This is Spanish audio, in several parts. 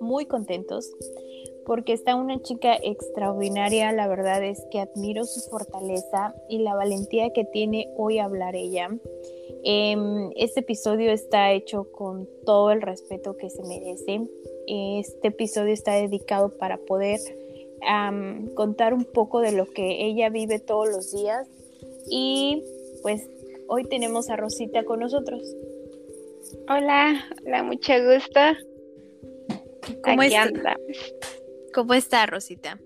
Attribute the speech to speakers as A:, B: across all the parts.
A: muy contentos porque está una chica extraordinaria, la verdad es que admiro su fortaleza y la valentía que tiene hoy hablar ella. Em, este episodio está hecho con todo el respeto que se merece. Este episodio está dedicado para poder contar un poco de lo que ella vive todos los días y pues hoy tenemos a Rosita con nosotros.
B: Hola, hola, mucho gusto.
A: ¿Cómo está? ¿Cómo está, Rosita?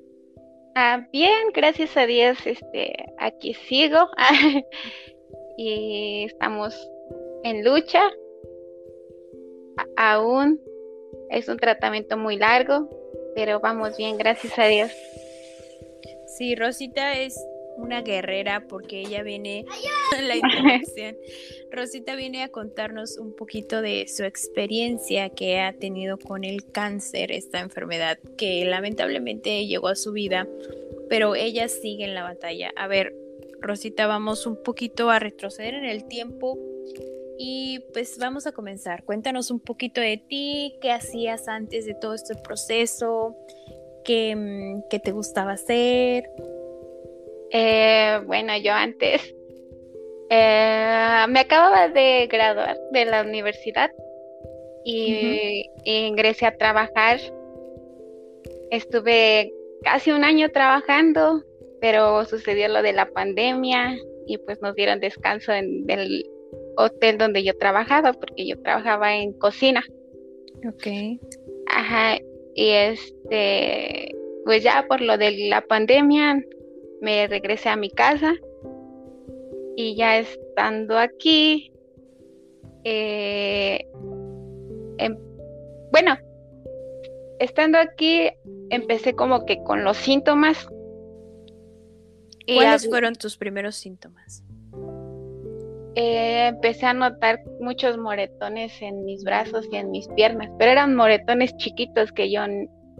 B: Ah, bien, gracias a Dios, este, aquí sigo y estamos en lucha. aún es un tratamiento muy largo, pero vamos bien, gracias a Dios.
A: Sí, Rosita es una guerrera porque ella viene la introducción. Rosita viene a contarnos un poquito de su experiencia que ha tenido con el cáncer, esta enfermedad que lamentablemente llegó a su vida, pero ella sigue en la batalla. A ver, Rosita, vamos un poquito a retroceder en el tiempo y pues vamos a comenzar. Cuéntanos un poquito de ti, qué hacías antes de todo este proceso, qué, mm, qué te gustaba hacer.
B: Eh, bueno, yo antes eh, me acababa de graduar de la universidad y, ingresé a trabajar. Estuve casi un año trabajando, pero sucedió lo de la pandemia y pues nos dieron descanso en el hotel donde yo trabajaba, porque yo trabajaba en cocina.
A: Ok.
B: Ajá, y este, pues ya por lo de la pandemia me regresé a mi casa y ya estando aquí, eh, em, bueno, estando aquí empecé como que con los síntomas.
A: ¿Cuáles fueron tus primeros síntomas?
B: Eh, empecé a notar muchos moretones en mis brazos y en mis piernas, pero eran moretones chiquitos que yo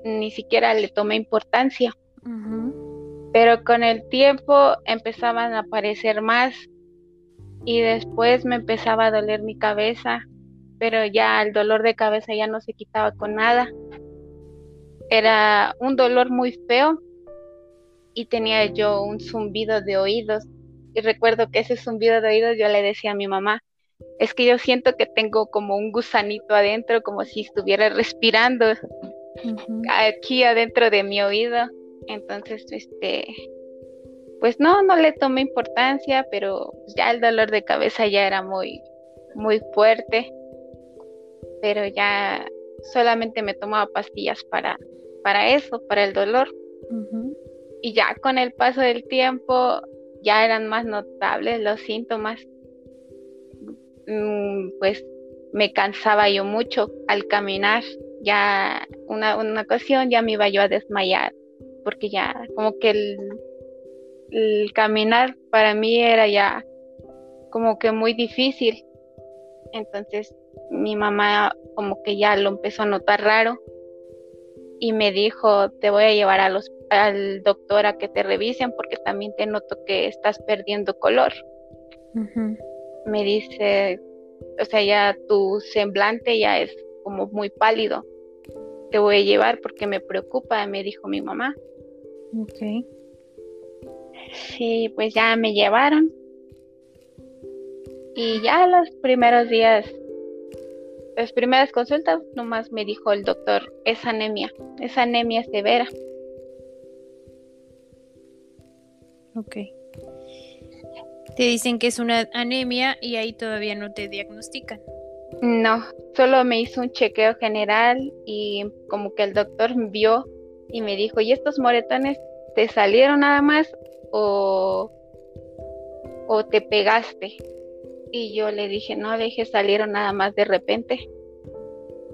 B: ni siquiera le tomé importancia pero con el tiempo empezaban a aparecer más y después me empezaba a doler mi cabeza, pero ya el dolor de cabeza ya no se quitaba con nada. Era un dolor muy feo y tenía yo un zumbido de oídos. Y recuerdo que ese zumbido de oídos yo le decía a mi mamá, es que yo siento que tengo como un gusanito adentro, como si estuviera respirando aquí adentro de mi oído entonces, este, pues no, no le tomé importancia, pero ya el dolor de cabeza ya era muy, muy fuerte. Pero ya solamente me tomaba pastillas para, para eso, para el dolor. Y ya con el paso del tiempo ya eran más notables los síntomas. Mm, pues me cansaba yo mucho al caminar. Ya una, una ocasión ya me iba yo a desmayar porque ya como que el, caminar para mí era ya como que muy difícil. Entonces mi mamá como que ya lo empezó a notar raro y me dijo, te voy a llevar a los, al doctor a que te revisen porque también te noto que estás perdiendo color. Me dice, o sea, ya tu semblante ya es como muy pálido. Te voy a llevar porque me preocupa, me dijo mi mamá.
A: Ok.
B: Sí, pues ya me llevaron. Y ya los primeros días, las primeras consultas, nomás me dijo el doctor, es anemia, es anemia severa.
A: Ok. Te dicen que es una anemia y ahí todavía no te diagnostican.
B: No, solo me hizo un chequeo general y como que el doctor vio y me dijo, ¿y estos moretones te salieron nada más o, o te pegaste? Y yo le dije, no, le dije, salieron nada más de repente.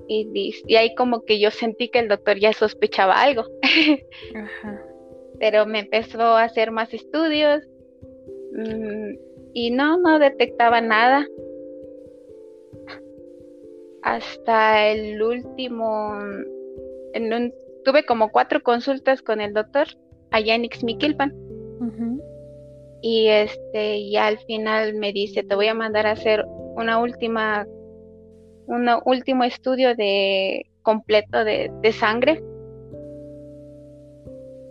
B: Y, y, ahí como que yo sentí que el doctor ya sospechaba algo. Pero me empezó a hacer más estudios mm, y no, no detectaba nada. Hasta el último, en tuve como cuatro consultas con el doctor allá en Ixmiquilpan. Y este, y al final me dice, te voy a mandar a hacer una última, un último estudio de completo de, sangre.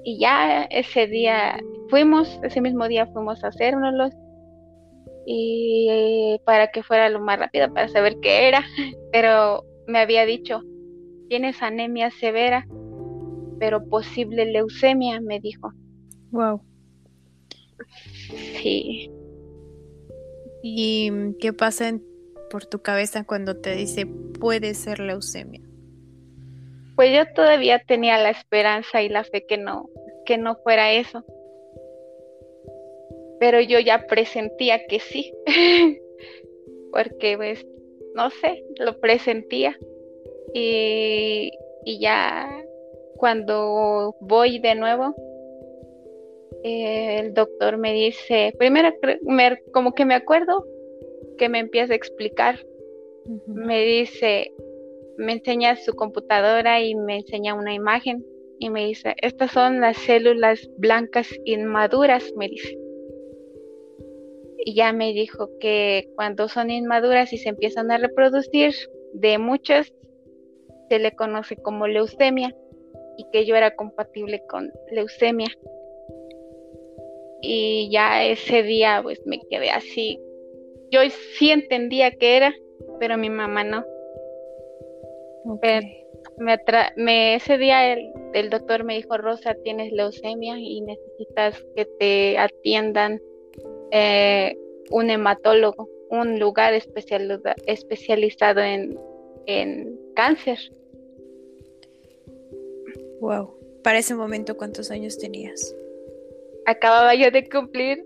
B: Y ya ese día fuimos, ese mismo día fuimos a hacérnoslos y para que fuera lo más rápido para saber qué era, pero me había dicho, tienes anemia severa, pero posible leucemia, me dijo.
A: Wow.
B: Sí.
A: ¿Y qué pasa por tu cabeza cuando te dice puede ser leucemia?
B: Pues yo todavía tenía la esperanza y la fe que no, que no fuera eso. Pero yo ya presentía que sí. Porque pues, no sé, lo presentía. Y, y ya cuando voy de nuevo, el doctor me dice, primero como que me acuerdo que me empieza a explicar, me dice, me enseña su computadora y me enseña una imagen y me dice, estas son las células blancas inmaduras, me dice. Y ya me dijo que cuando son inmaduras y se empiezan a reproducir, de muchas se le conoce como leucemia y que yo era compatible con leucemia y ya ese día pues me quedé así. Yo sí entendía que era, pero mi mamá no. Me, ese día el, doctor me dijo, Rosa, tienes leucemia y necesitas que te atiendan eh, un hematólogo, un lugar especializado en, en cáncer.
A: Wow. Para ese momento, ¿cuántos años tenías?
B: acababa yo de cumplir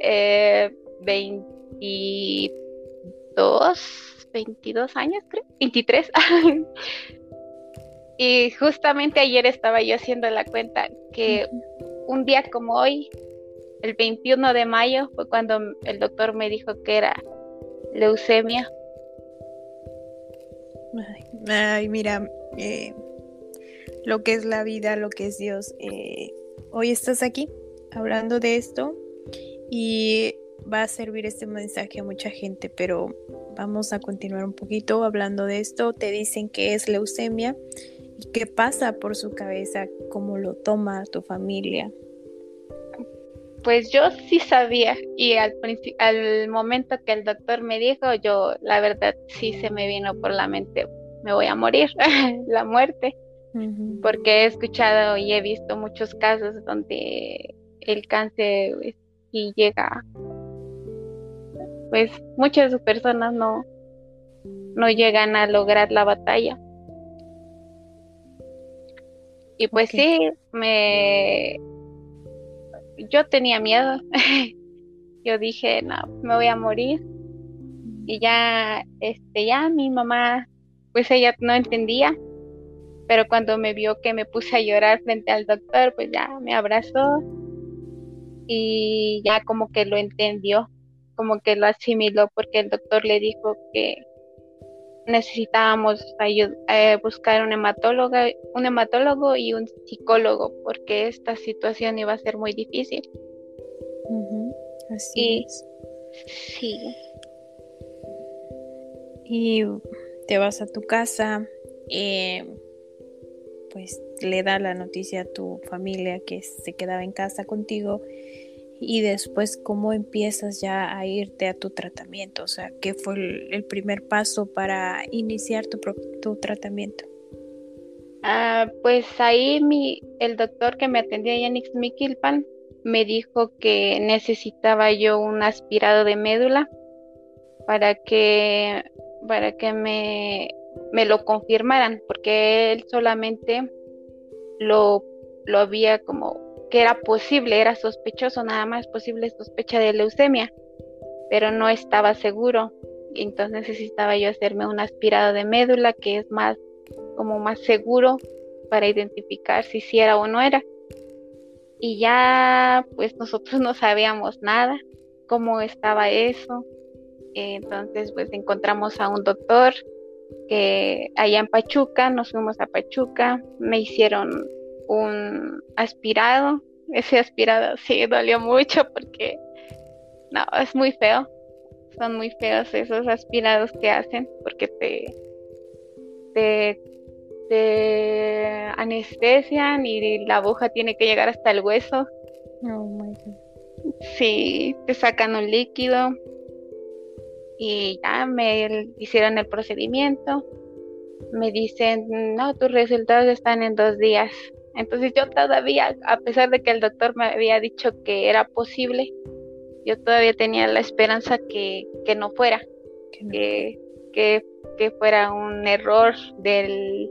B: eh, 22, 22 años, creo, 23. y justamente ayer estaba yo haciendo la cuenta que un día como hoy, el 21 de mayo, fue cuando el doctor me dijo que era leucemia.
A: Ay, mira, eh, lo que es la vida, lo que es Dios. Eh, hoy estás aquí hablando de esto y va a servir este mensaje a mucha gente, pero vamos a continuar un poquito hablando de esto. Te dicen que es leucemia y qué pasa por su cabeza, cómo lo toma tu familia.
B: Pues yo sí sabía y al, al momento que el doctor me dijo, yo la verdad sí se me vino por la mente, me voy a morir, la muerte, porque he escuchado y he visto muchos casos donde el cáncer y llega pues muchas personas no no llegan a lograr la batalla. Y pues sí me yo tenía miedo. Yo dije no me voy a morir y ya este ya mi mamá pues ella no entendía pero cuando me vio que me puse a llorar frente al doctor pues ya me abrazó y ya como que lo entendió, como que lo asimiló porque el doctor le dijo que necesitábamos eh, buscar un hematólogo, un hematólogo y un psicólogo porque esta situación iba a ser muy difícil.
A: Así es.
B: Sí.
A: Y te vas a tu casa, eh, pues le da la noticia a tu familia que se quedaba en casa contigo y después cómo empiezas ya a irte a tu tratamiento, o sea, qué fue el, primer paso para iniciar tu, tu tratamiento.
B: Ah, pues ahí mi, el doctor que me atendía en Ixmiquilpan me dijo que necesitaba yo un aspirado de médula para que para que me, me lo confirmaran, porque él solamente lo, lo había como que era posible, era sospechoso, nada más posible sospecha de leucemia, pero no estaba seguro. Entonces necesitaba yo hacerme un aspirado de médula, que es más como más seguro para identificar si sí era o no era. Y ya pues nosotros no sabíamos nada, cómo estaba eso. Entonces pues encontramos a un doctor que allá en Pachuca, nos fuimos a Pachuca, me hicieron un aspirado. Ese aspirado sí dolió mucho porque no, es muy feo. Son muy feos esos aspirados que hacen porque te, te, te anestesian y la aguja tiene que llegar hasta el hueso. Oh Sí, te sacan un líquido y ya me hicieron el procedimiento. Me dicen, no, tus resultados están en dos días. Entonces yo todavía, a pesar de que el doctor me había dicho que era posible, yo todavía tenía la esperanza que, no fuera, que, que, fuera un error del,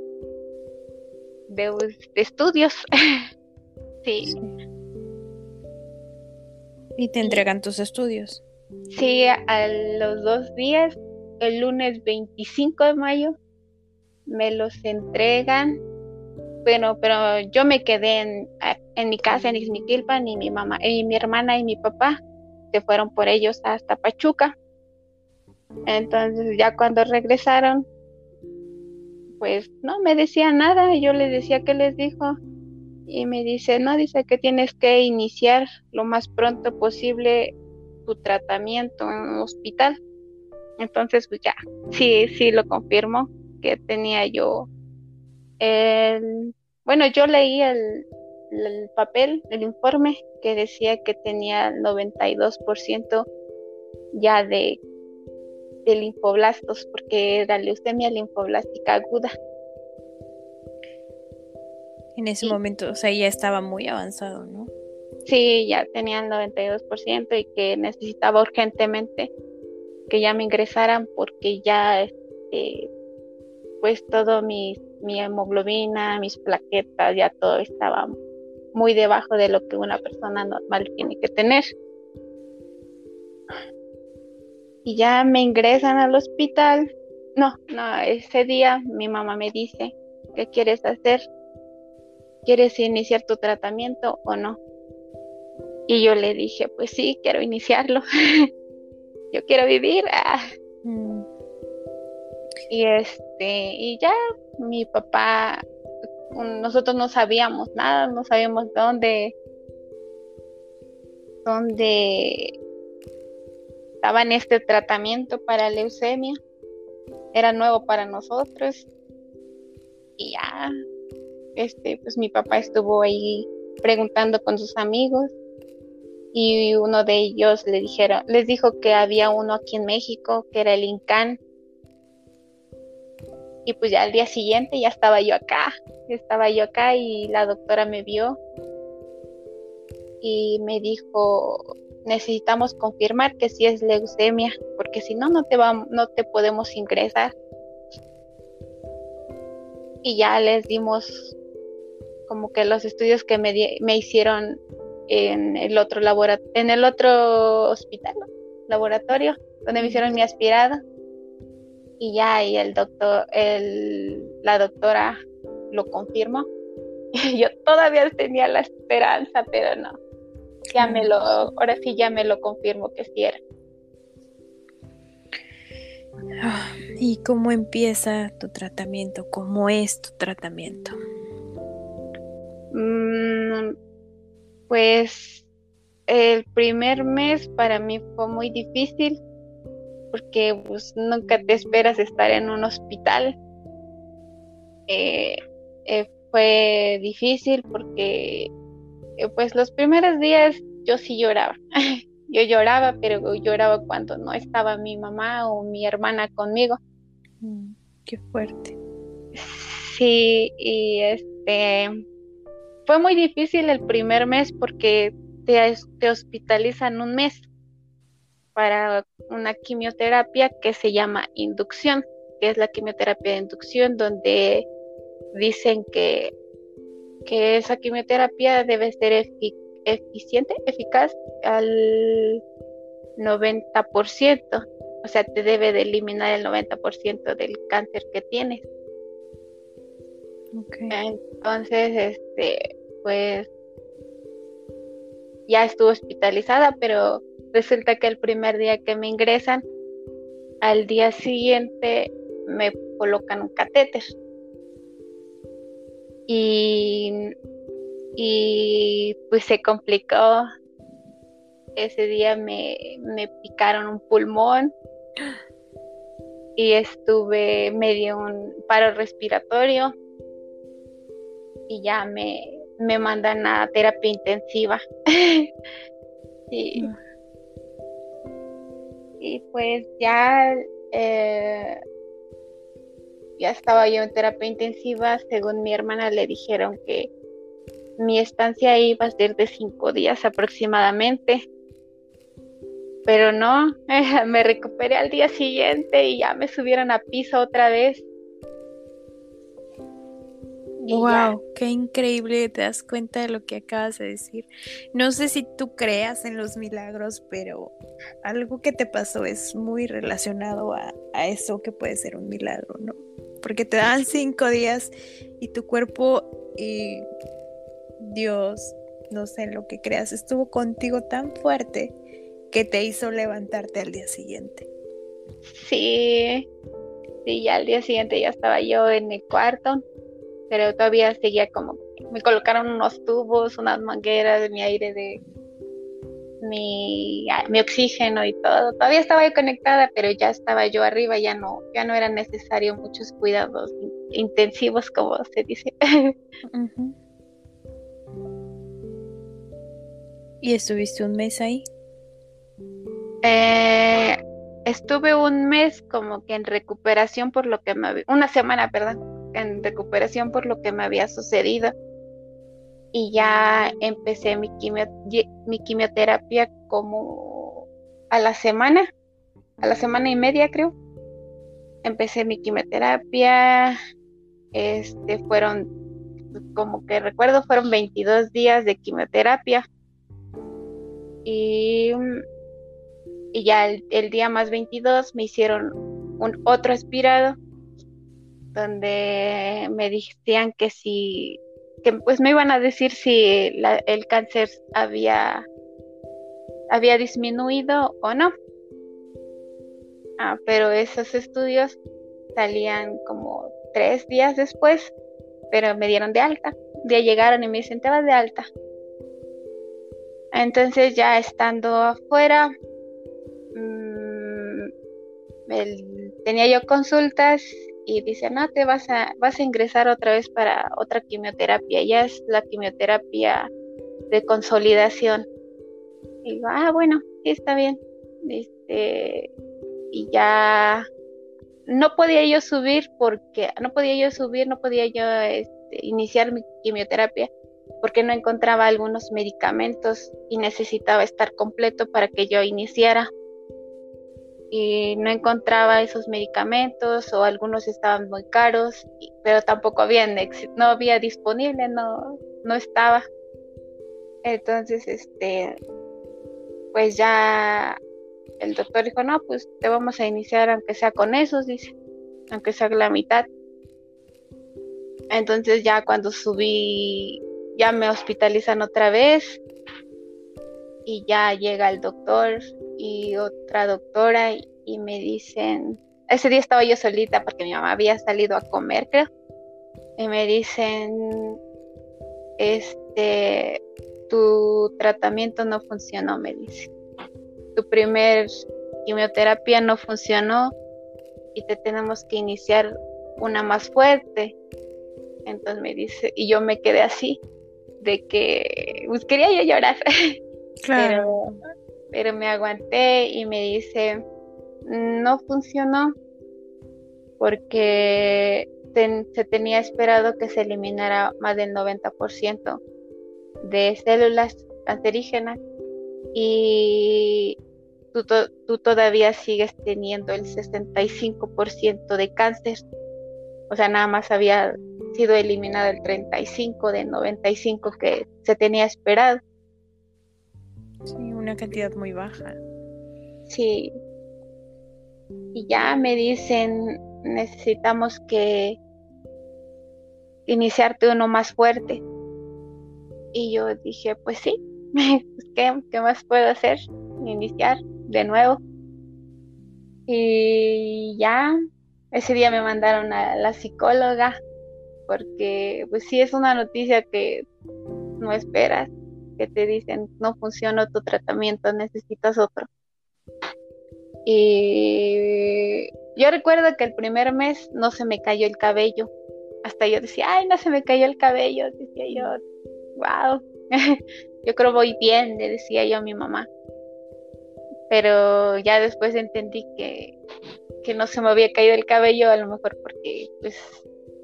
B: de, estudios. sí.
A: Y te entregan tus estudios.
B: Sí, a los dos días, el lunes 25 de mayo, me los entregan. Bueno, pero yo me quedé en, en mi casa en Ixmiquilpan y mi mamá, y mi hermana y mi papá se fueron por ellos hasta Pachuca. Entonces ya cuando regresaron, pues no me decía nada, yo les decía qué les dijo y me dice, no, dice que tienes que iniciar lo más pronto posible tu tratamiento en un hospital. Entonces, pues ya, sí, sí lo confirmo que tenía yo el, bueno, yo leí el, el papel, el informe que decía que tenía el 92% ya de, de linfoblastos, porque era leucemia linfoblástica aguda.
A: En ese momento, o sea, ya estaba muy avanzado, ¿no?
B: Sí, ya tenía el 92% y que necesitaba urgentemente que ya me ingresaran porque ya, este, pues todo mi, mi hemoglobina, mis plaquetas, ya todo estaba muy debajo de lo que una persona normal tiene que tener. Y ya me ingresan al hospital. No, no, ese día mi mamá me dice, ¿qué quieres hacer? ¿Quieres iniciar tu tratamiento o no? Y yo le dije, pues sí, quiero iniciarlo. yo quiero vivir. Ah. Mm. Y este, y ya mi papá, nosotros no sabíamos nada, no sabíamos dónde, dónde estaba en este tratamiento para leucemia. Era nuevo para nosotros. Y ya, este, pues mi papá estuvo ahí preguntando con sus amigos y uno de ellos le les dijo que había uno aquí en México, que era el INCAN. Y pues ya al día siguiente ya estaba yo acá, estaba yo acá y la doctora me vio y me dijo, necesitamos confirmar que sí es leucemia, porque si no, no te, va, no te podemos ingresar. Y ya les dimos como que los estudios que me, me hicieron en el otro laboratorio, en el otro hospital, laboratorio, donde me hicieron mi aspirado. Y ya ahí el doctor, el, la doctora lo confirmó. Yo todavía tenía la esperanza, pero no. Ya me lo, ahora sí ya me lo confirmo que sí era.
A: Ah, ¿Y cómo empieza tu tratamiento? ¿Cómo es tu tratamiento?
B: Mm, pues el primer mes para mí fue muy difícil porque pues, nunca te esperas estar en un hospital. Eh, eh, fue difícil porque eh, pues los primeros días yo sí lloraba. yo lloraba, pero lloraba cuando no estaba mi mamá o mi hermana conmigo.
A: Mm, qué fuerte.
B: Sí, y este fue muy difícil el primer mes porque te, te hospitalizan un mes para una quimioterapia que se llama inducción, que es la quimioterapia de inducción, donde dicen que, que esa quimioterapia debe ser eficiente, eficaz al 90%, o sea, te debe de eliminar el 90% del cáncer que tienes. Entonces, este, pues ya estuvo hospitalizada, pero resulta que el primer día que me ingresan, al día siguiente me colocan un catéter. Y, y pues se complicó. Ese día me, me picaron un pulmón y estuve medio un paro respiratorio y ya me, me mandan a terapia intensiva. y, mm. y, pues ya, eh, ya estaba yo en terapia intensiva. Según mi hermana le dijeron que mi estancia iba a ser de cinco días aproximadamente. Pero no, me recuperé al día siguiente y ya me subieron a piso otra vez
A: wow, qué increíble, te das cuenta de lo que acabas de decir. No sé si tú creas en los milagros, pero algo que te pasó es muy relacionado a, eso que puede ser un milagro, ¿no? Porque te dan cinco días y tu cuerpo y Dios, no sé lo que creas, estuvo contigo tan fuerte que te hizo levantarte al día siguiente.
B: Sí, sí, ya al día siguiente ya estaba yo en el cuarto pero todavía seguía como, me colocaron unos tubos, unas mangueras de mi aire, de mi, mi oxígeno y todo. Todavía estaba yo conectada, pero ya estaba yo arriba, ya no, ya no era necesario muchos cuidados intensivos, como se dice.
A: ¿Y estuviste un mes ahí?
B: Eh, estuve un mes como que en recuperación por lo que me... Una semana, perdón en recuperación por lo que me había sucedido. Y ya empecé mi, mi quimioterapia como a la semana, a la semana y media creo. Empecé mi quimioterapia, este fueron, como que recuerdo, fueron 22 días de quimioterapia. Y, y ya el, el, día más 22 me hicieron un otro aspirado donde me decían que si, que pues me iban a decir si el cáncer había, había disminuido o no. Ah, pero esos estudios salían como tres días después, pero me dieron de alta. Ya llegaron y me dicen, te vas de alta. Entonces ya estando afuera, mm, tenía yo consultas y dice, no, te vas a, vas a ingresar otra vez para otra quimioterapia, ya es la quimioterapia de consolidación. Y digo, ah, bueno, sí está bien. Este, y ya no podía yo subir porque, no podía yo subir, no podía yo este, iniciar mi quimioterapia porque no encontraba algunos medicamentos y necesitaba estar completo para que yo iniciara y no encontraba esos medicamentos o algunos estaban muy caros, pero tampoco había, no había disponible, no, no estaba. Entonces, este, pues ya el doctor dijo, no, pues te vamos a iniciar aunque sea con esos, dice, aunque sea la mitad. Entonces ya cuando subí, ya me hospitalizan otra vez y ya llega el doctor y otra doctora y, me dicen, ese día estaba yo solita porque mi mamá había salido a comer, creo, y me dicen, este, tu tratamiento no funcionó, me dice. Tu primer quimioterapia no funcionó y te tenemos que iniciar una más fuerte. Entonces me dice, y yo me quedé así, de que, pues quería yo llorar. Claro pero me aguanté y me dice, no funcionó porque se tenía esperado que se eliminara más del 90% de células cancerígenas y tú, tú, todavía sigues teniendo el 65% de cáncer. O sea, nada más había sido eliminado el 35 de 95 que se tenía esperado.
A: Sí, una cantidad muy baja.
B: Sí. Y ya me dicen, necesitamos que iniciarte uno más fuerte. Y yo dije, pues sí, ¿qué, ¿qué, más puedo hacer? Iniciar de nuevo. Y ya, ese día me mandaron a la psicóloga, porque pues sí es una noticia que no esperas, que te dicen, no funciona tu tratamiento, necesitas otro. Y yo recuerdo que el primer mes no se me cayó el cabello. Hasta yo decía, ay, no se me cayó el cabello. Decía yo, wow, yo creo voy bien, le decía yo a mi mamá. Pero ya después entendí que, que no se me había caído el cabello, a lo mejor porque pues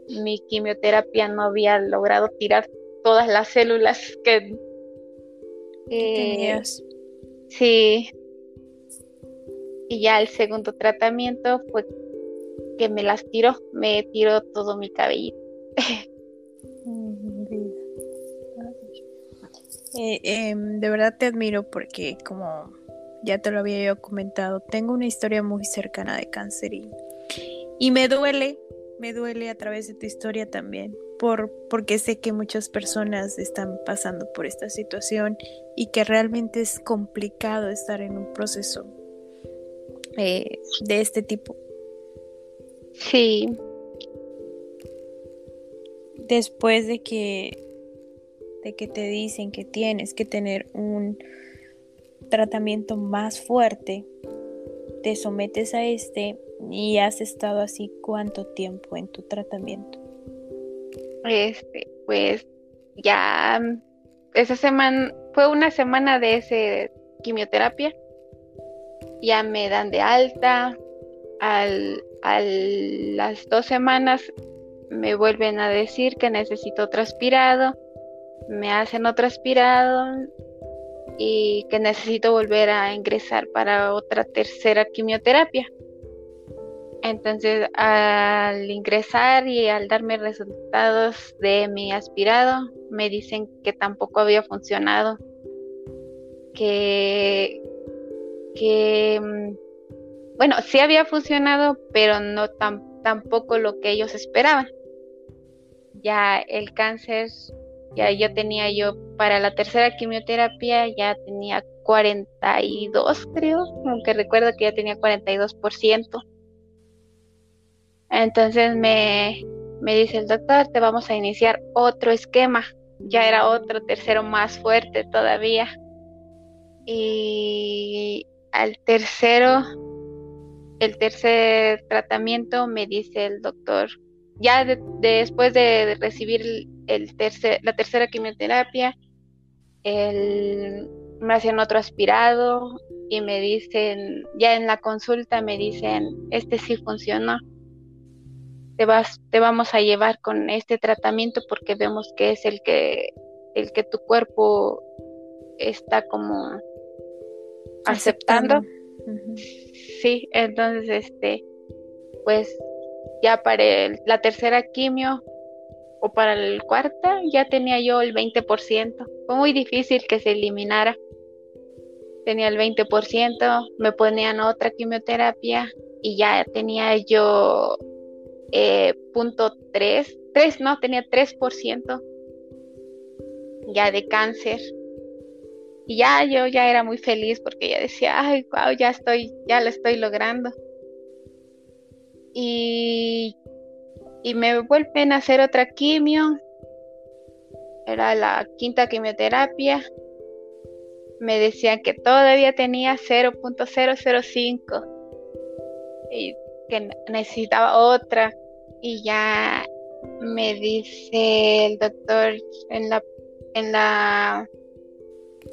B: mi quimioterapia no había logrado tirar todas las células que,
A: tenías.
B: Sí. Y ya el segundo tratamiento fue que me las tiró, me tiró todo mi cabello.
A: Eh, em, de verdad te admiro porque como ya te lo había yo comentado, tengo una historia muy cercana de cáncer y, y me duele, me duele a través de tu historia también, por, porque sé que muchas personas están pasando por esta situación y que realmente es complicado estar en un proceso eh, de este tipo.
B: Sí.
A: Después de que de que te dicen que tienes que tener un tratamiento más fuerte, te sometes a este y has estado así cuánto tiempo en tu tratamiento.
B: Este, pues ya esa semana fue una semana de ese quimioterapia. Ya me dan de alta. Al, a las dos semanas me vuelven a decir que necesito otro aspirado me hacen otro aspirado y que necesito volver a ingresar para otra tercera quimioterapia. Entonces, al ingresar y al darme resultados de mi aspirado, me dicen que tampoco había funcionado, que, que mm, bueno, sí había funcionado, pero no tampoco lo que ellos esperaban. Ya el cáncer ya yo tenía yo para la tercera quimioterapia ya tenía 42 creo, aunque recuerdo que ya tenía 42%. Entonces me, me dice el doctor, te vamos a iniciar otro esquema. Ya era otro tercero más fuerte todavía. Y al tercero, el tercer tratamiento me dice el doctor, ya después de recibir el tercer, la tercera quimioterapia, me hacen otro aspirado y me dicen, ya en la consulta me dicen, este sí funcionó, te, vas, te vamos a llevar con este tratamiento porque vemos que es el que, el que tu cuerpo está como aceptando. Sí, entonces, este, pues ya para la tercera quimio o para el cuarta ya tenía yo el 20%. Fue muy difícil que se eliminara. Tenía el 20%, me ponían otra quimioterapia y ya tenía yo eh, punto 3, 3, no, tenía 3% ya de cáncer. Y ya yo ya era muy feliz porque ya decía, ay, wow, ya estoy, ya lo estoy logrando. Y y me vuelven a hacer otra quimio. Era la quinta quimioterapia. Me decían que todavía tenía 0.005 y que necesitaba otra. Y ya me dice el doctor en la en la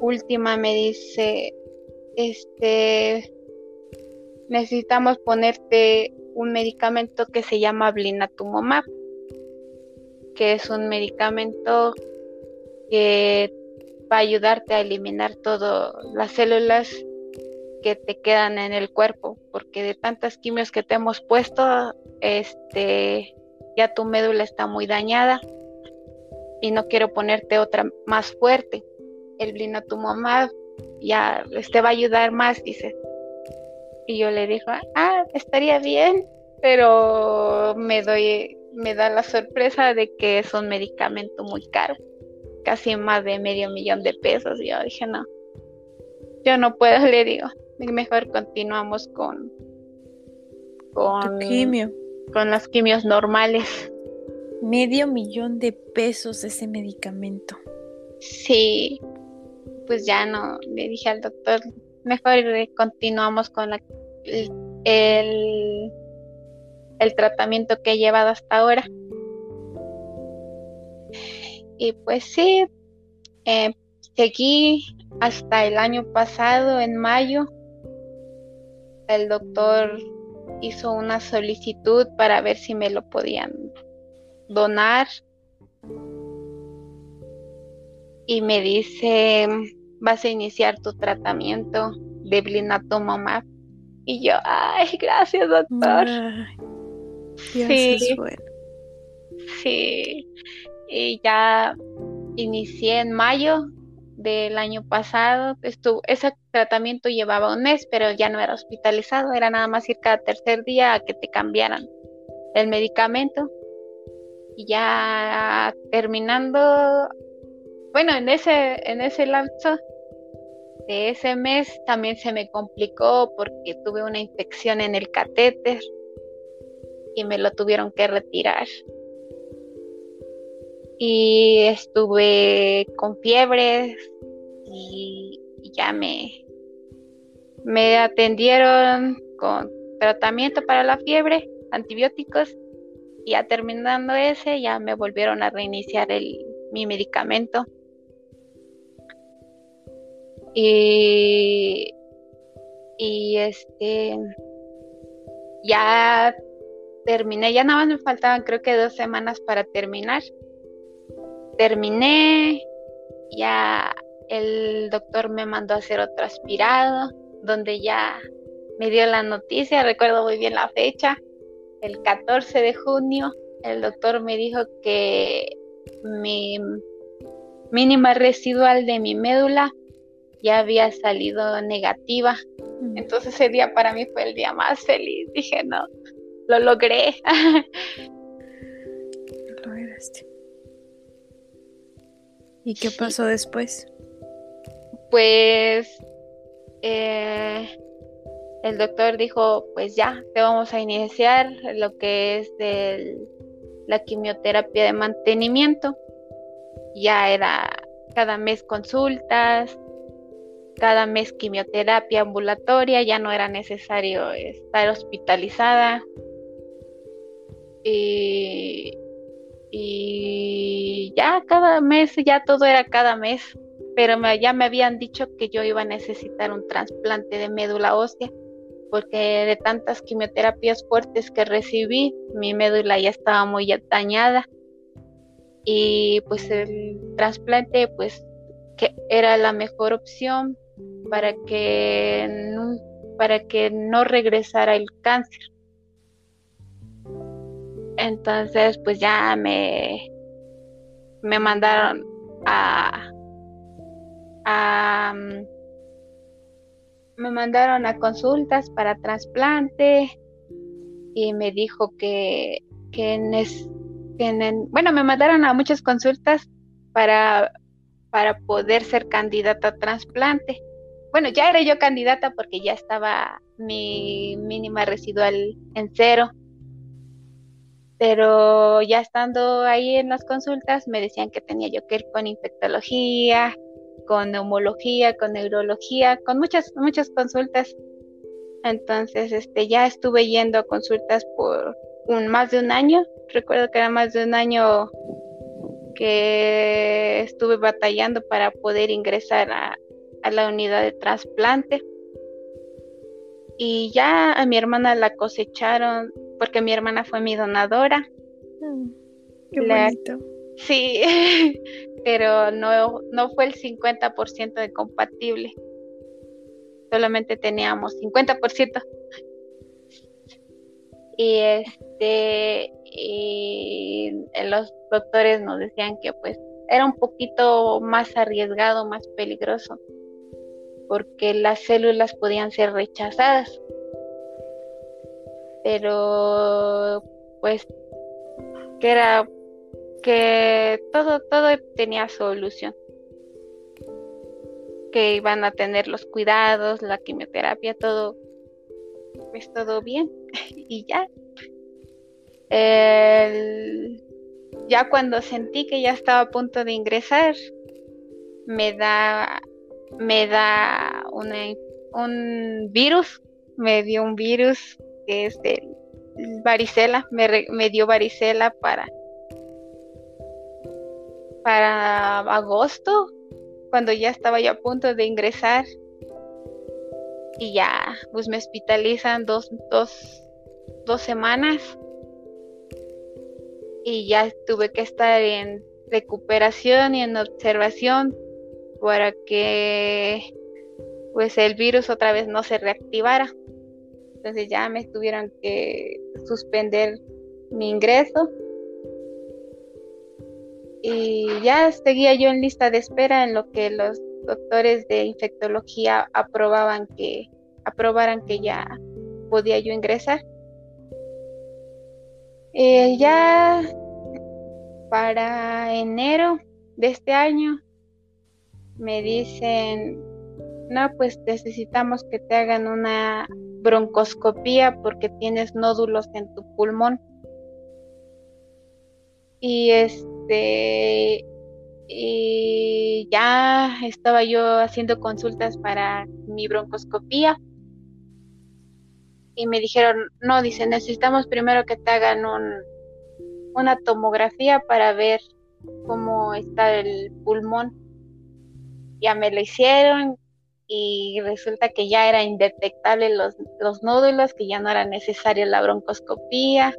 B: última me dice este necesitamos ponerte un medicamento que se llama blinatumomab, que es un medicamento que va a ayudarte a eliminar todas las células que te quedan en el cuerpo, porque de tantas quimios que te hemos puesto, este, ya tu médula está muy dañada y no quiero ponerte otra más fuerte. El blinatumomab ya te va a ayudar más, dice. Y yo le digo, ah, estaría bien, pero me doy, me da la sorpresa de que es un medicamento muy caro, casi más de medio millón de pesos. Y yo dije, no, yo no puedo, le digo, mejor continuamos con con
A: quimio.
B: con las quimios normales.
A: Medio millón de pesos ese medicamento.
B: Sí, pues ya no, le dije al doctor, mejor continuamos con la, el, el tratamiento que he llevado hasta ahora. Y pues sí, eh, seguí hasta el año pasado, en mayo. El doctor hizo una solicitud para ver si me lo podían donar. Y me dice, vas a iniciar tu tratamiento de blinatumomab. Y yo, ay, gracias doctor.
A: sí,
B: sí. Y ya inicié en mayo del año pasado. Estuvo, ese tratamiento llevaba un mes, pero ya no era hospitalizado, era nada más ir cada tercer día a que te cambiaran el medicamento. Y ya terminando, bueno, en ese, en ese lapso de ese mes también se me complicó porque tuve una infección en el catéter y me lo tuvieron que retirar. Y estuve con fiebres y, ya me, me atendieron con tratamiento para la fiebre, antibióticos, y ya terminando ese, ya me volvieron a reiniciar el, mi medicamento. Y, y este, ya terminé, ya nada más me faltaban creo que dos semanas para terminar. Terminé, ya el doctor me mandó a hacer otro aspirado, donde ya me dio la noticia, recuerdo muy bien la fecha, el 14 de junio, el doctor me dijo que mi mínima residual de mi médula ya había salido negativa. Entonces ese día para mí fue el día más feliz. Dije, no, lo logré.
A: Lo lograste. ¿Y qué pasó después?
B: Pues eh, el doctor dijo, pues ya, te vamos a iniciar lo que es la quimioterapia de mantenimiento. Ya era cada mes consultas, cada mes quimioterapia ambulatoria, ya no era necesario estar hospitalizada. Y, ya cada mes, ya todo era cada mes, pero ya me habían dicho que yo iba a necesitar un trasplante de médula ósea, porque de tantas quimioterapias fuertes que recibí, mi médula ya estaba muy dañada. Y pues el trasplante pues que era la mejor opción para que para que no regresara el cáncer. Entonces, pues ya me, me mandaron a, a me mandaron a consultas para trasplante y me dijo que, que, bueno, me mandaron a muchas consultas para, para poder ser candidata a trasplante bueno, ya era yo candidata porque ya estaba mi mínima residual en cero. Pero ya estando ahí en las consultas me decían que tenía yo que ir con infectología, con neumología, con neurología, con muchas, muchas consultas. Entonces, este, ya estuve yendo a consultas por un, más de un año. Recuerdo que era más de un año que estuve batallando para poder ingresar a, a la unidad de trasplante. Y ya a mi hermana la cosecharon porque mi hermana fue mi donadora.
A: Mm, qué bonito.
B: Sí, pero no, no fue el 50% de compatible. Solamente teníamos 50%. Y este y los doctores nos decían que pues era un poquito más arriesgado, más peligroso porque las células podían ser rechazadas. Pero pues que era que todo, todo tenía solución. Que iban a tener los cuidados, la quimioterapia, todo, pues todo bien. y ya. ya cuando sentí que ya estaba a punto de ingresar, me da, me da un virus, me dio un virus que es de varicela, me, me dio varicela para para agosto, cuando ya estaba yo a punto de ingresar. Y ya, pues me hospitalizan dos, dos, dos semanas. Y ya tuve que estar en recuperación y en observación para que pues el virus otra vez no se reactivara. Entonces ya me tuvieron que suspender mi ingreso y ya seguía yo en lista de espera en lo que los doctores de infectología aprobaban que aprobaran que ya podía yo ingresar. Eh, ya para enero de este año me dicen, no, pues necesitamos que te hagan una broncoscopía porque tienes nódulos en tu pulmón. Y es este, y ya estaba yo haciendo consultas para mi broncoscopía y me dijeron, no, dice, necesitamos primero que te hagan un, una tomografía para ver cómo está el pulmón. Ya me lo hicieron, y resulta que ya era indetectable los, los nódulos, que ya no era necesaria la broncoscopía.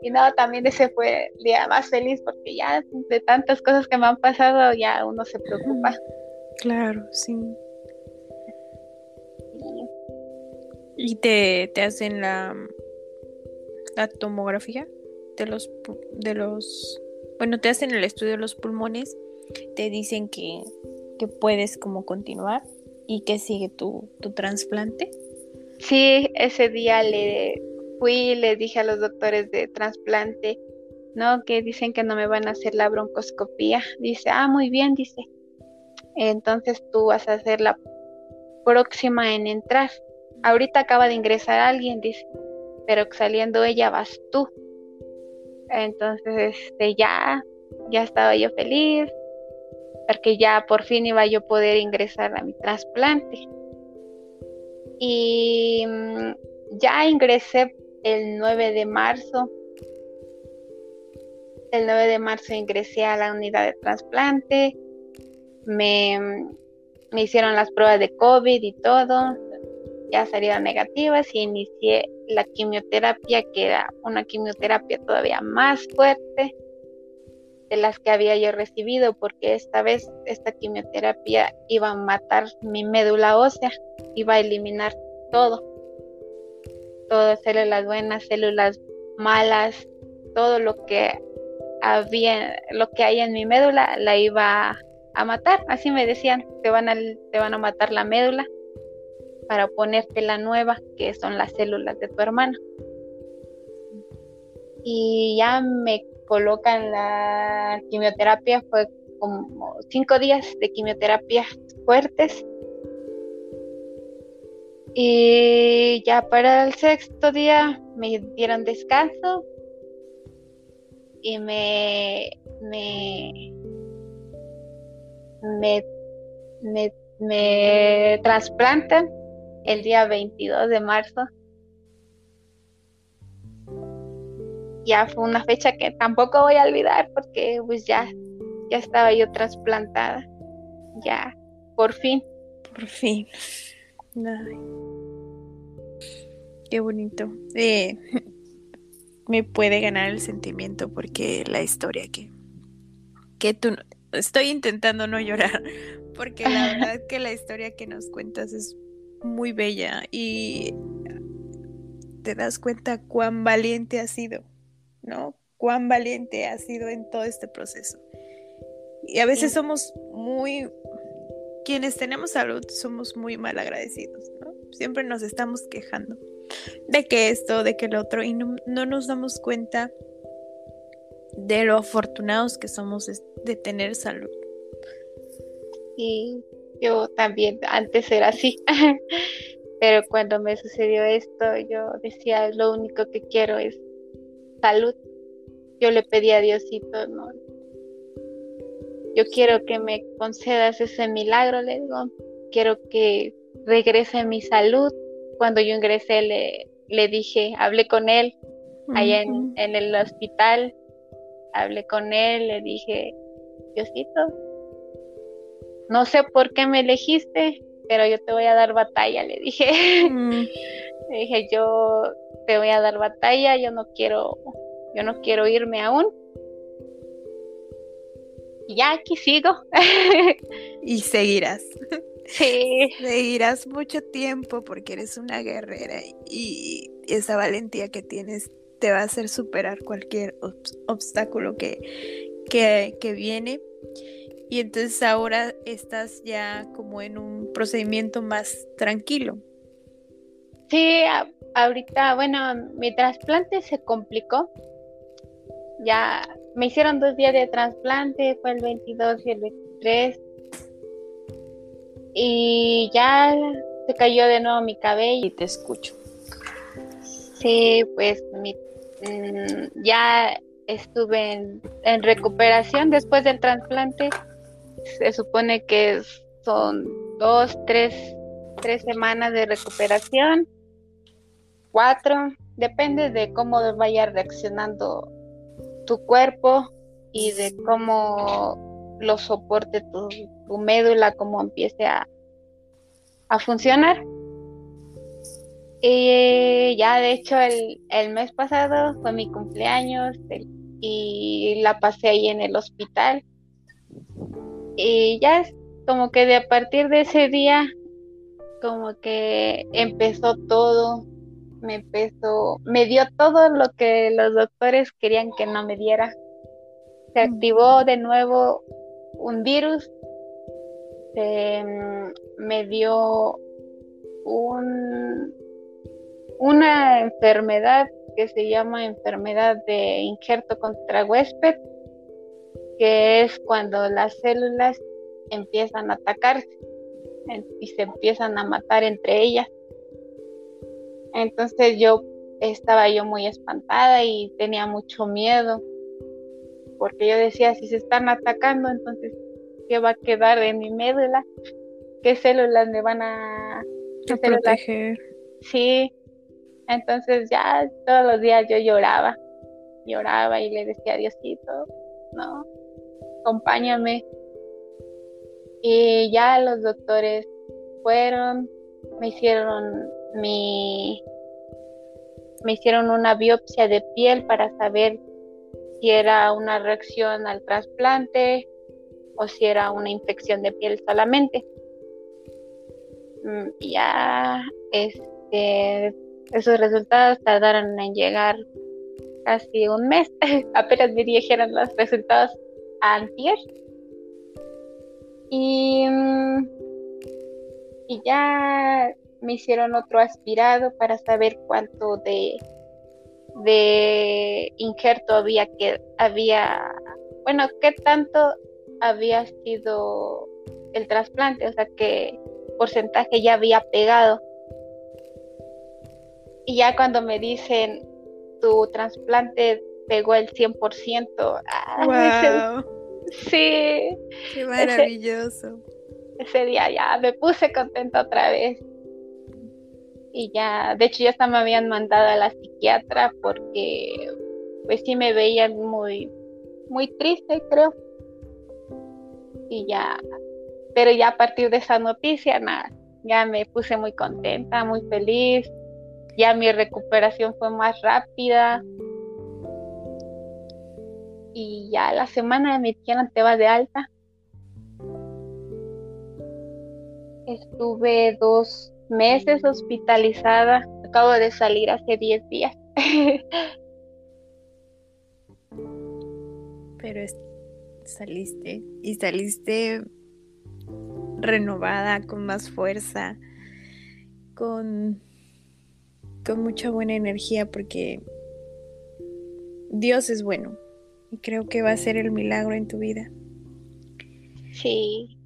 B: Y no, también ese fue el día más feliz porque ya de tantas cosas que me han pasado ya uno se preocupa.
A: Claro, sí. ¿Y te, te hacen la, la tomografía de los, de los, bueno, te hacen el estudio de los pulmones, te dicen que, que puedes como continuar ¿Y qué sigue tu, tu trasplante?
B: Sí, ese día le fui y le dije a los doctores de trasplante, no, que dicen que no me van a hacer la broncoscopía. Dice, ah, muy bien, dice. Entonces tú vas a ser la próxima en entrar. Ahorita acaba de ingresar alguien, dice, pero saliendo ella vas tú. Entonces, este, ya, ya estaba yo feliz, porque ya por fin iba yo a poder ingresar a mi trasplante. Y mm, ya ingresé el 9 de marzo. El 9 de marzo ingresé a la unidad de trasplante. Me, me hicieron las pruebas de COVID y todo. Ya salieron negativas y inicié la quimioterapia, que era una quimioterapia todavía más fuerte de las que había yo recibido, porque esta vez esta quimioterapia iba a matar mi médula ósea, iba a eliminar todo, todas células buenas, células malas, todo lo que había, lo que hay en mi médula la iba a matar, así me decían, te van a, te van a matar la médula para ponerte la nueva, que son las células de tu hermano. Y ya me colocan la quimioterapia, fue como cinco días de quimioterapia fuertes. Y ya para el sexto día me dieron descanso y me, me, me, me, me trasplantan el día 22 de marzo ya fue una fecha que tampoco voy a olvidar porque pues ya, ya estaba yo trasplantada. Ya, por fin.
A: Por fin. Qué bonito. Eh, me puede ganar el sentimiento porque la historia que, que tú... Estoy intentando no llorar porque la verdad que la historia que nos cuentas es muy bella y te das cuenta cuán valiente has sido ¿no? Cuán valiente ha sido en todo este proceso. Y a veces somos muy, quienes tenemos salud, somos muy mal agradecidos, ¿no? Siempre nos estamos quejando de que esto, de que el otro, y no, nos damos cuenta de lo afortunados que somos de tener salud.
B: Y yo también antes era así, pero cuando me sucedió esto yo decía lo único que quiero es salud. Yo le pedí a Diosito, no, yo quiero que me concedas ese milagro, le digo, quiero que regrese mi salud. Cuando yo ingresé le, le dije, hablé con él allá en, en, el hospital, hablé con él, le dije, Diosito, no sé por qué me elegiste, pero yo te voy a dar batalla, le dije. Mm. le dije, yo te voy a dar batalla, yo no quiero, yo no quiero irme aún. Y ya aquí sigo.
A: y seguirás.
B: Sí.
A: Seguirás mucho tiempo porque eres una guerrera y esa valentía que tienes te va a hacer superar cualquier obstáculo que, que, que viene y entonces ahora estás ya como en un procedimiento más tranquilo.
B: Sí, ahorita, bueno, mi trasplante se complicó. Ya me hicieron dos días de trasplante, fue el 22 y el 23. Y ya se cayó de nuevo mi cabello.
A: Y te escucho.
B: Sí, pues mm, ya estuve en, en recuperación después del trasplante se supone que son dos, tres, tres semanas de recuperación, cuatro, depende de cómo vaya reaccionando tu cuerpo y de cómo lo soporte tu, médula, cómo empiece a, a funcionar. Y ya de hecho el, el, mes pasado fue mi cumpleaños y la pasé ahí en el hospital y ya es como que de a partir de ese día, como que empezó todo, me empezó, me dio todo lo que los doctores querían que no me diera. Se activó de nuevo un virus, mm, me dio un, una enfermedad que se llama enfermedad de injerto contra huésped que es cuando las células empiezan a atacarse y se empiezan a matar entre ellas. Entonces yo estaba yo muy espantada y tenía mucho miedo, porque yo decía, si se están atacando, entonces, ¿qué va a quedar de mi médula? ¿Qué células me van a,
A: proteger?
B: Sí, entonces ya todos los días yo lloraba, lloraba y le decía a Diosito, no, acompáñame. Y ya los doctores fueron, me hicieron mi me hicieron una biopsia de piel para saber si era una reacción al trasplante o si era una infección de piel solamente. Mm, ya este esos resultados tardaron en llegar casi un mes. Apenas me dijeron los resultados antier. Y, mm, y ya me hicieron otro aspirado para saber cuánto de, de injerto había que había bueno qué tanto había sido el trasplante o sea qué porcentaje ya había pegado y ya cuando me dicen tu trasplante pegó el 100%.
A: wow.
B: Sí.
A: Qué maravilloso.
B: Ese, día ya me puse contenta otra vez. Y ya, de hecho ya hasta me habían mandado a la psiquiatra porque pues sí me veían muy, muy triste, creo. Y ya, pero ya a partir de esa noticia, nada, ya me puse muy contenta, muy feliz. Ya mi recuperación fue más rápida y ya la semana me dijeron te vas de alta. Estuve dos meses hospitalizada. Acabo de salir hace 10 días.
A: Pero saliste y saliste renovada, con más fuerza, con, con mucha buena energía porque Dios es bueno y creo que va a ser el milagro en tu vida.
B: Sí.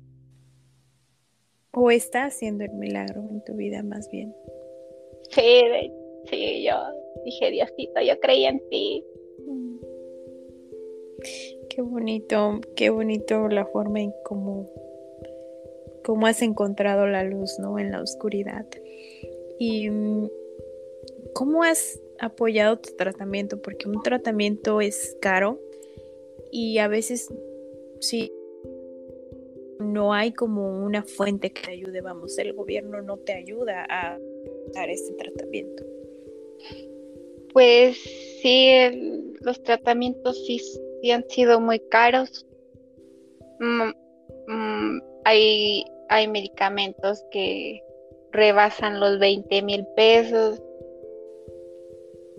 A: O está haciendo el milagro en tu vida más bien.
B: Sí, sí, yo dije, Diosito, yo creí en ti. Mm.
A: Qué bonito, qué bonito la forma en cómo, cómo has encontrado la luz, ¿no? En la oscuridad. Y mm, cómo has apoyado tu tratamiento, porque un tratamiento es caro y a veces sí no hay como una fuente que te ayude, vamos, el gobierno no te ayuda a dar este tratamiento.
B: Pues sí, los tratamientos sí, han sido muy caros. Mm, mm, hay, hay medicamentos que rebasan los 20 mil pesos,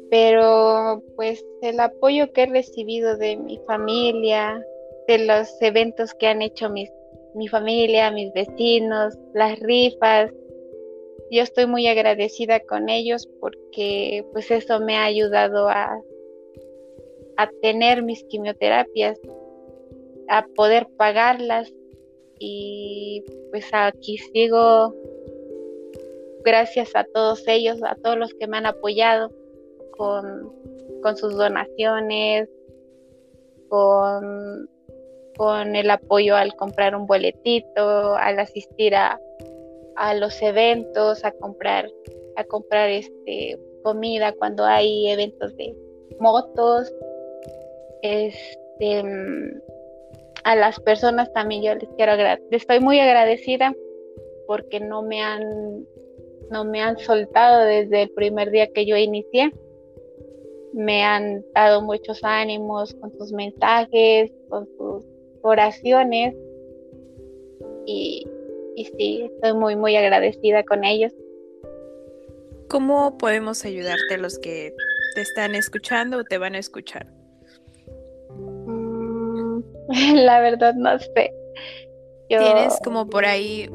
B: pero pues el apoyo que he recibido de mi familia, de los eventos que han hecho mis, mi familia, mis vecinos, las rifas, yo estoy muy agradecida con ellos porque pues eso me ha ayudado a, a tener mis quimioterapias, a poder pagarlas y pues aquí sigo gracias a todos ellos, a todos los que me han apoyado con, sus donaciones, con, con el apoyo al comprar un boletito, al asistir a, a los eventos, a comprar, a comprar este comida cuando hay eventos de motos. Este a las personas también yo les quiero agradecer. Estoy muy agradecida porque no me han no me han soltado desde el primer día que yo inicié me han dado muchos ánimos con sus mensajes, con sus oraciones y, sí, estoy muy, muy agradecida con ellos.
A: ¿Cómo podemos ayudarte los que te están escuchando o te van a escuchar?
B: Mm, la verdad no sé.
A: ¿Tienes como por ahí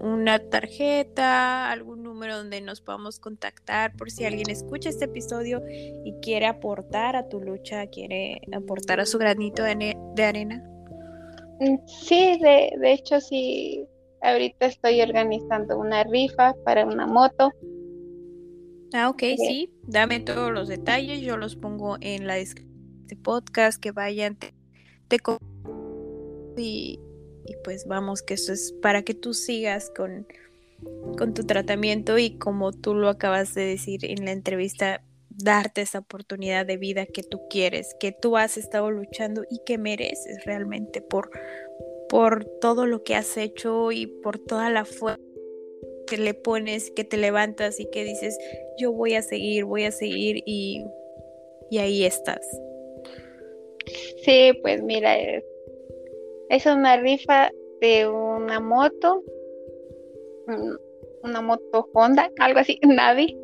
A: una tarjeta, algún número donde nos podamos contactar por si alguien escucha este episodio y quiere aportar a tu lucha, quiere aportar a su granito de, arena?
B: Mm, sí, de, de hecho sí, ahorita estoy organizando una rifa para una moto.
A: Ah, ok, sí, dame todos los detalles, yo los pongo en la descripción de podcast, que vayan, te, y, y pues vamos, que eso es para que tú sigas con con tu tratamiento y como tú lo acabas de decir en la entrevista, darte esa oportunidad de vida que tú quieres, que tú has estado luchando y que mereces realmente por, por todo lo que has hecho y por toda la fuerza que le pones, que te levantas y que dices, yo voy a seguir, voy a seguir y, y ahí estás.
B: Sí, pues mira, es, una rifa de una moto una moto Honda, algo así, Navi.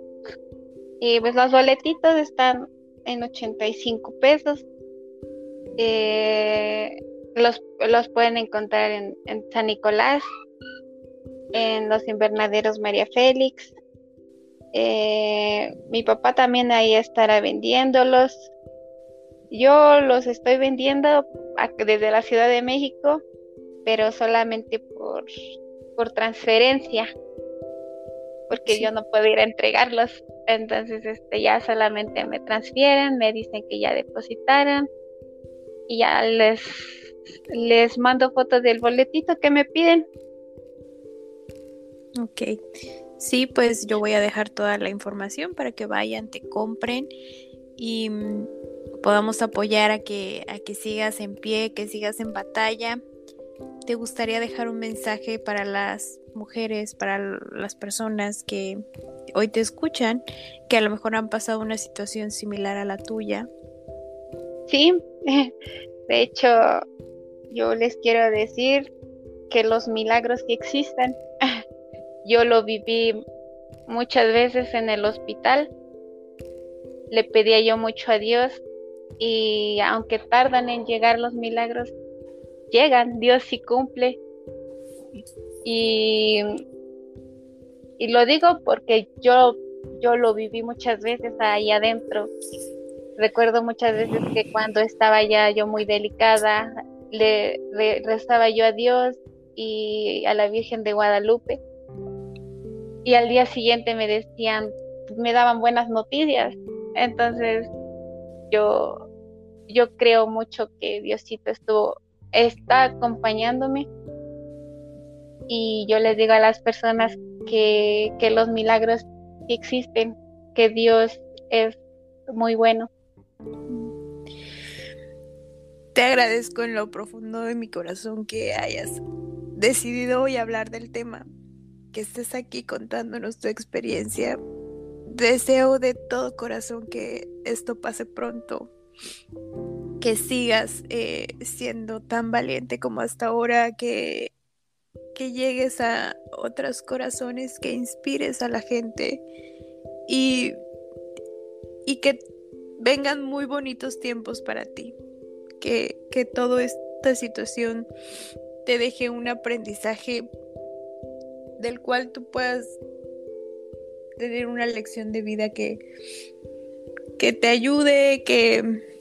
B: Y pues los boletitos están en 85 pesos. Eh, los, los, pueden encontrar en, San Nicolás, en los invernaderos María Félix. Eh, mi papá también ahí estará vendiéndolos. Yo los estoy vendiendo desde la Ciudad de México, pero solamente por por transferencia, porque yo no puedo ir a entregarlos. Entonces, este, ya solamente me transfieren, me dicen que ya depositaron y ya les, les mando fotos del boletito que me piden.
A: Ok. Sí, pues yo voy a dejar toda la información para que vayan, te compren y mm, podamos apoyar a que, a que sigas en pie, que sigas en batalla ¿Te gustaría dejar un mensaje para las mujeres, para las personas que hoy te escuchan, que a lo mejor han pasado una situación similar a la tuya?
B: Sí, de hecho, yo les quiero decir que los milagros que existen, yo lo viví muchas veces en el hospital, le pedía yo mucho a Dios y aunque tardan en llegar los milagros, llegan, Dios sí cumple. Y, y lo digo porque yo, yo lo viví muchas veces ahí adentro. recuerdo muchas veces que cuando estaba ya yo muy delicada, le rezaba yo a Dios y a la Virgen de Guadalupe. Y al día siguiente me decían, me daban buenas noticias. Entonces yo, yo creo mucho que Diosito estuvo, está acompañándome. Y yo les digo a las personas que, que los milagros existen, que Dios es muy bueno.
A: Te agradezco en lo profundo de mi corazón que hayas decidido hoy hablar del tema, que estés aquí contándonos tu experiencia. Deseo de todo corazón que esto pase pronto, que sigas eh, siendo tan valiente como hasta ahora, que, que llegues a otros corazones, que inspires a la gente y, y que vengan muy bonitos tiempos para ti, que, que toda esta situación te deje un aprendizaje del cual tú puedas tener una lección de vida que, que te ayude, que,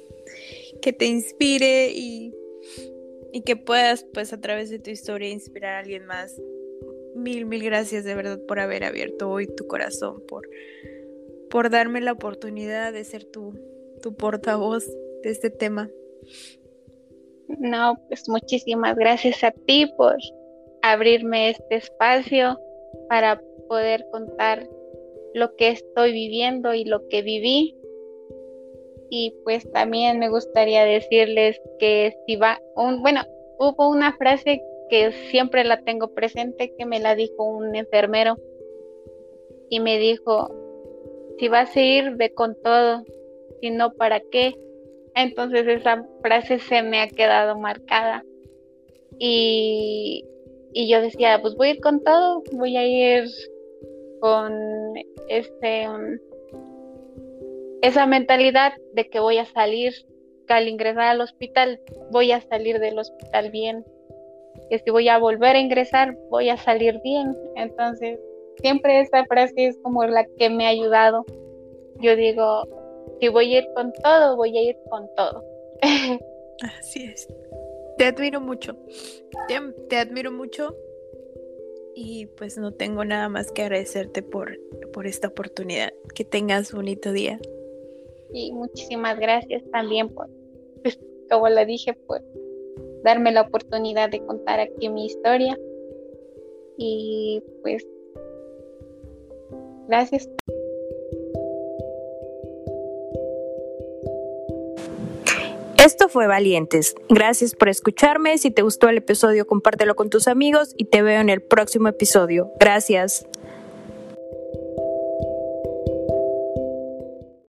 A: que te inspire y, y que puedas pues a través de tu historia inspirar a alguien más. Mil, mil gracias de verdad por haber abierto hoy tu corazón, por, por darme la oportunidad de ser tu, tu portavoz de este tema.
B: No, pues muchísimas gracias a ti por abrirme este espacio para poder contar lo que estoy viviendo y lo que viví. Y pues también me gustaría decirles que si va, un, bueno, hubo una frase que siempre la tengo presente que me la dijo un enfermero y me dijo, si vas a ir, ve con todo, si no, ¿para qué? Entonces esa frase se me ha quedado marcada. Y, yo decía, pues voy a ir con todo, voy a ir con este esa mentalidad de que voy a salir, al ingresar al hospital voy a salir del hospital bien, que si voy a volver a ingresar voy a salir bien. Entonces, siempre esa frase es como la que me ha ayudado. Yo digo, si voy a ir con todo, voy a ir con todo.
A: Así es. Te admiro mucho. Te, admiro mucho. Y pues no tengo nada más que agradecerte por, por esta oportunidad. Que tengas bonito día.
B: Y muchísimas gracias también por, pues, como le dije, por darme la oportunidad de contar aquí mi historia. Y pues, gracias.
A: Esto fue Valientes. Gracias por escucharme. Si te gustó el episodio, compártelo con tus amigos y te veo en el próximo episodio. Gracias.